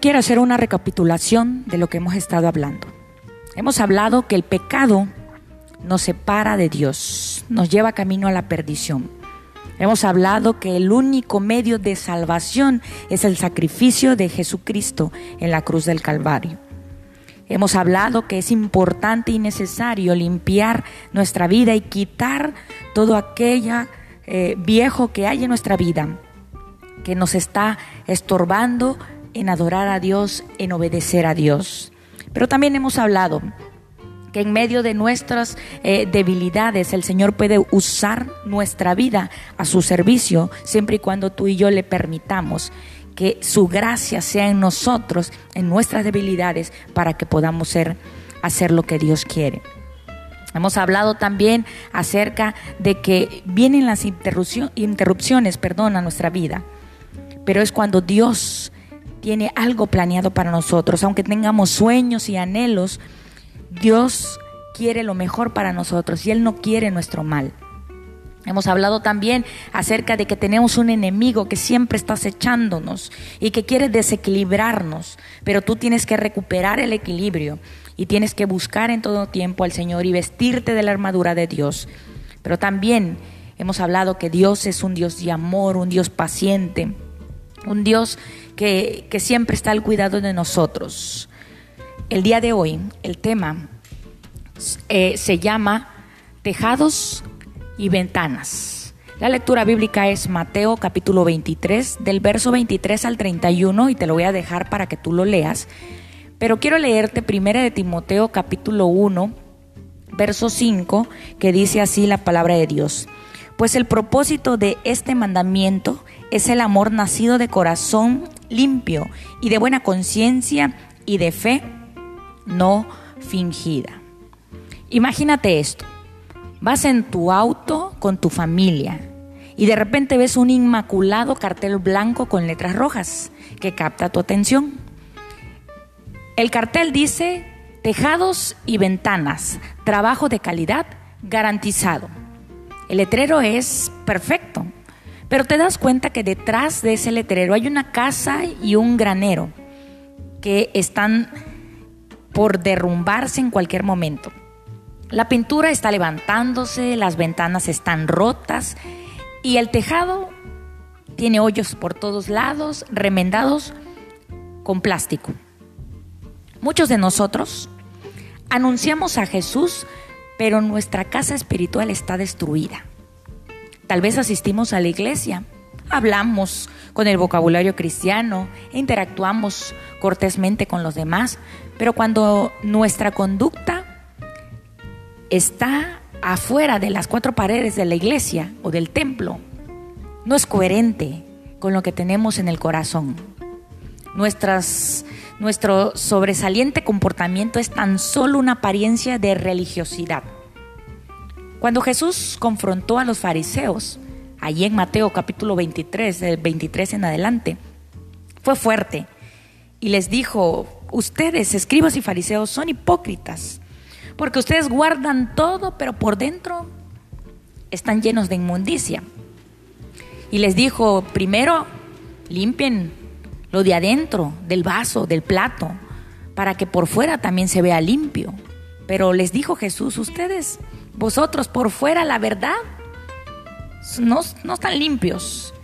Quiero hacer una recapitulación de lo que hemos estado hablando. Hemos hablado que el pecado nos separa de Dios, nos lleva camino a la perdición. Hemos hablado que el único medio de salvación es el sacrificio de Jesucristo en la cruz del Calvario. Hemos hablado que es importante y necesario limpiar nuestra vida y quitar todo aquello eh, viejo que hay en nuestra vida, que nos está estorbando en adorar a Dios, en obedecer a Dios. Pero también hemos hablado que en medio de nuestras eh, debilidades el Señor puede usar nuestra vida a su servicio, siempre y cuando tú y yo le permitamos que su gracia sea en nosotros, en nuestras debilidades, para que podamos ser, hacer lo que Dios quiere. Hemos hablado también acerca de que vienen las interrupciones perdón, a nuestra vida, pero es cuando Dios tiene algo planeado para nosotros. Aunque tengamos sueños y anhelos, Dios quiere lo mejor para nosotros y Él no quiere nuestro mal. Hemos hablado también acerca de que tenemos un enemigo que siempre está acechándonos y que quiere desequilibrarnos, pero tú tienes que recuperar el equilibrio y tienes que buscar en todo tiempo al Señor y vestirte de la armadura de Dios. Pero también hemos hablado que Dios es un Dios de amor, un Dios paciente, un Dios que, siempre está al cuidado de nosotros. El día de hoy, el tema eh, se llama Tejados y Ventanas. La lectura bíblica es Mateo capítulo 23, del verso 23 al 31, y te lo voy a dejar para que tú lo leas. Pero quiero leerte primera de Timoteo capítulo 1, verso 5, que dice así la palabra de Dios. Pues el propósito de este mandamiento es el amor nacido de corazón limpio y de buena conciencia y de fe no fingida. Imagínate esto. Vas en tu auto con tu familia y de repente ves un inmaculado cartel blanco con letras rojas que capta tu atención. El cartel dice tejados y ventanas, trabajo de calidad garantizado. El letrero es perfecto, pero te das cuenta que detrás de ese letrero hay una casa y un granero que están por derrumbarse en cualquier momento. La pintura está levantándose, las ventanas están rotas y el tejado tiene hoyos por todos lados, remendados con plástico. Muchos de nosotros anunciamos a Jesús, pero nuestra casa espiritual está destruida. Tal vez asistimos a la iglesia, hablamos con el vocabulario cristiano, interactuamos cortésmente con los demás, pero cuando nuestra conducta está afuera de las cuatro paredes de la iglesia o del templo, no es coherente con lo que tenemos en el corazón. Nuestras, nuestro sobresaliente comportamiento es tan solo una apariencia de religiosidad. Cuando Jesús confrontó a los fariseos, allí en Mateo capítulo 23, del 23 en adelante, fue fuerte y les dijo, ustedes, escribas y fariseos, son hipócritas, porque ustedes guardan todo, pero por dentro están llenos de inmundicia. Y les dijo, primero, limpien lo de adentro, del vaso, del plato, para que por fuera también se vea limpio. Pero les dijo Jesús, ustedes vosotros por fuera, la verdad, no, no están limpios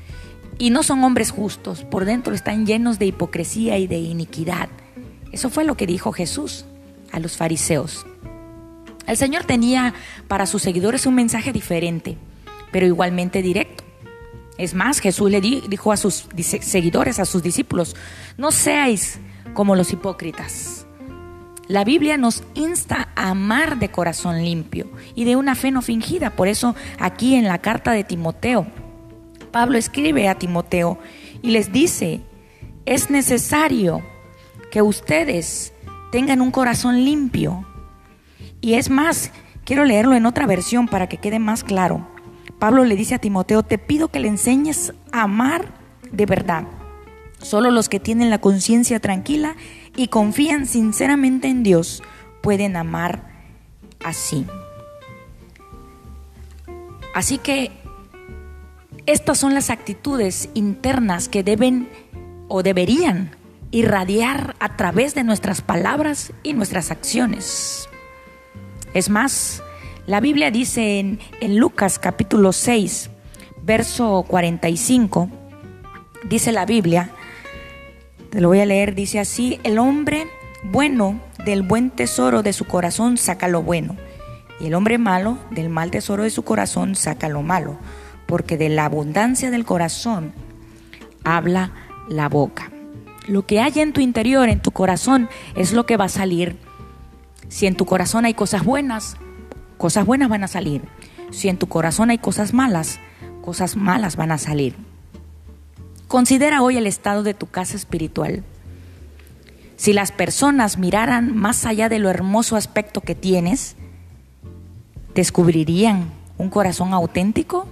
y no son hombres justos. Por dentro están llenos de hipocresía y de iniquidad. Eso fue lo que dijo Jesús a los fariseos. El Señor tenía para sus seguidores un mensaje diferente, pero igualmente directo. Es más, Jesús le dijo a sus seguidores, a sus discípulos, no seáis como los hipócritas. La Biblia nos insta a amar de corazón limpio y de una fe no fingida. Por eso aquí en la carta de Timoteo, Pablo escribe a Timoteo y les dice, es necesario que ustedes tengan un corazón limpio. Y es más, quiero leerlo en otra versión para que quede más claro. Pablo le dice a Timoteo, te pido que le enseñes a amar de verdad. Solo los que tienen la conciencia tranquila y confían sinceramente en Dios pueden amar así. Así que estas son las actitudes internas que deben o deberían irradiar a través de nuestras palabras y nuestras acciones. Es más, la Biblia dice en, en Lucas capítulo 6, verso 45, dice la Biblia, te lo voy a leer, dice así, el hombre bueno del buen tesoro de su corazón saca lo bueno, y el hombre malo del mal tesoro de su corazón saca lo malo, porque de la abundancia del corazón habla la boca. Lo que hay en tu interior, en tu corazón, es lo que va a salir. Si en tu corazón hay cosas buenas, cosas buenas van a salir. Si en tu corazón hay cosas malas, cosas malas van a salir. Considera hoy el estado de tu casa espiritual. Si las personas miraran más allá de lo hermoso aspecto que tienes, ¿descubrirían un corazón auténtico?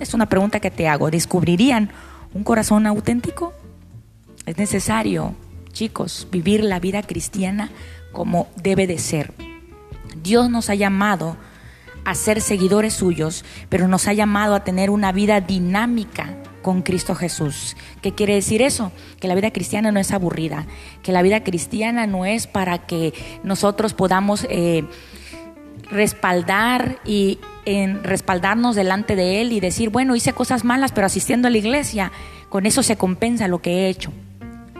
Es una pregunta que te hago. ¿Descubrirían un corazón auténtico? Es necesario, chicos, vivir la vida cristiana como debe de ser. Dios nos ha llamado a ser seguidores suyos, pero nos ha llamado a tener una vida dinámica con Cristo Jesús. ¿Qué quiere decir eso? Que la vida cristiana no es aburrida, que la vida cristiana no es para que nosotros podamos eh, respaldar y en respaldarnos delante de Él y decir, bueno, hice cosas malas, pero asistiendo a la iglesia, con eso se compensa lo que he hecho.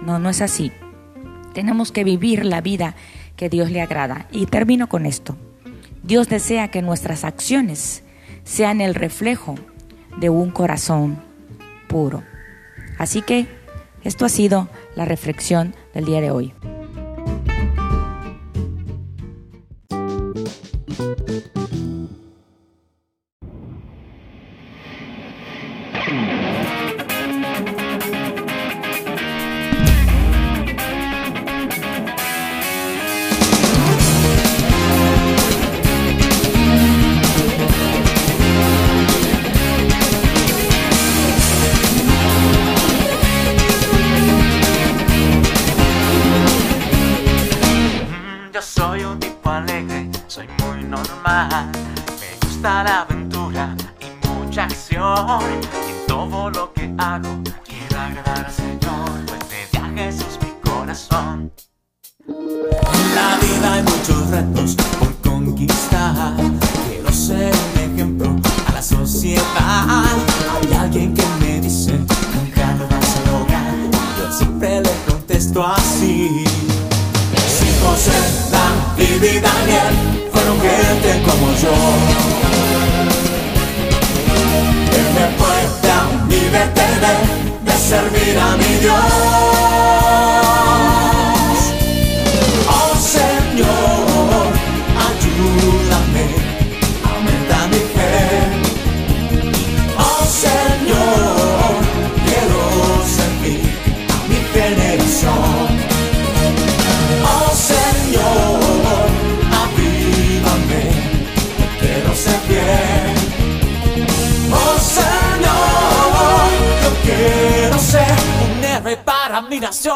No, no es así. Tenemos que vivir la vida que Dios le agrada. Y termino con esto. Dios desea que nuestras acciones sean el reflejo de un corazón puro. Así que esto ha sido la reflexión del día de hoy. La aventura y mucha acción. Y en todo lo que hago quiero agradar al Señor, pues de viaje es mi corazón. En la vida hay muchos retos por conquistar. Quiero ser un ejemplo a la sociedad. Hay alguien que me dice, nunca lo vas a lograr. Yo siempre le contesto así. José, David y Daniel fueron gente como yo. de servir a mi Dios. Admiración.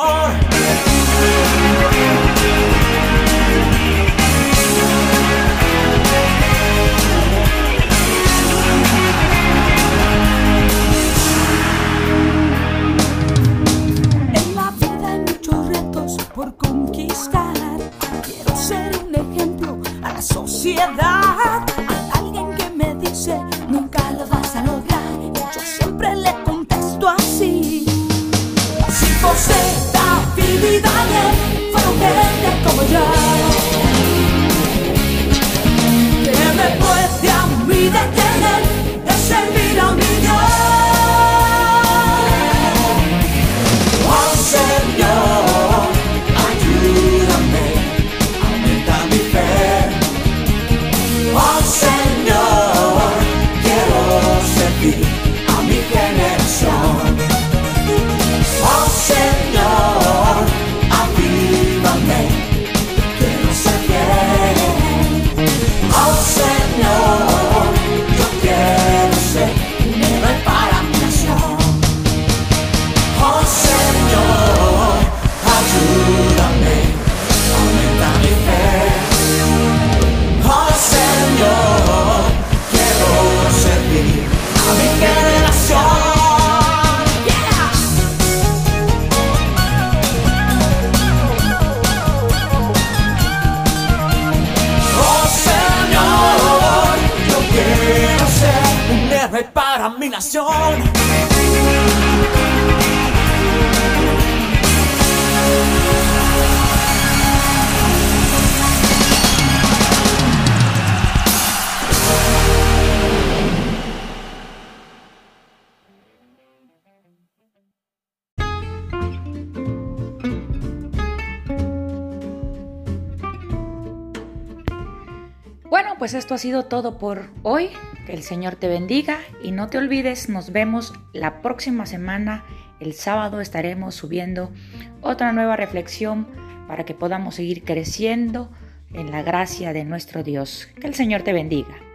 Bueno, pues esto ha sido todo por hoy. Que el Señor te bendiga y no te olvides, nos vemos la próxima semana. El sábado estaremos subiendo otra nueva reflexión para que podamos seguir creciendo en la gracia de nuestro Dios. Que el Señor te bendiga.